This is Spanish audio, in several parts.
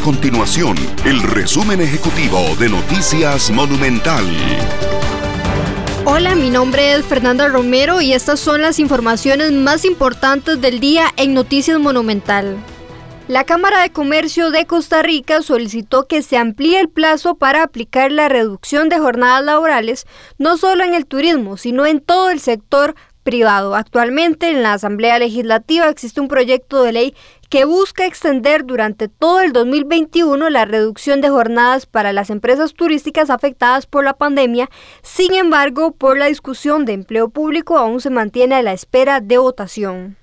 continuación el resumen ejecutivo de Noticias Monumental. Hola, mi nombre es Fernanda Romero y estas son las informaciones más importantes del día en Noticias Monumental. La Cámara de Comercio de Costa Rica solicitó que se amplíe el plazo para aplicar la reducción de jornadas laborales no solo en el turismo, sino en todo el sector privado. Actualmente en la Asamblea Legislativa existe un proyecto de ley que busca extender durante todo el 2021 la reducción de jornadas para las empresas turísticas afectadas por la pandemia. Sin embargo, por la discusión de empleo público aún se mantiene a la espera de votación.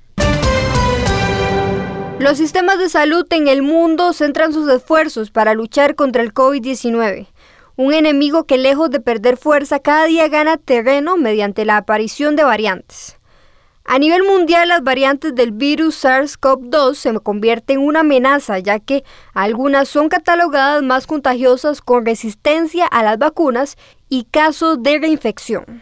Los sistemas de salud en el mundo centran sus esfuerzos para luchar contra el COVID-19 un enemigo que lejos de perder fuerza cada día gana terreno mediante la aparición de variantes. A nivel mundial, las variantes del virus SARS-CoV-2 se convierten en una amenaza, ya que algunas son catalogadas más contagiosas con resistencia a las vacunas y casos de reinfección.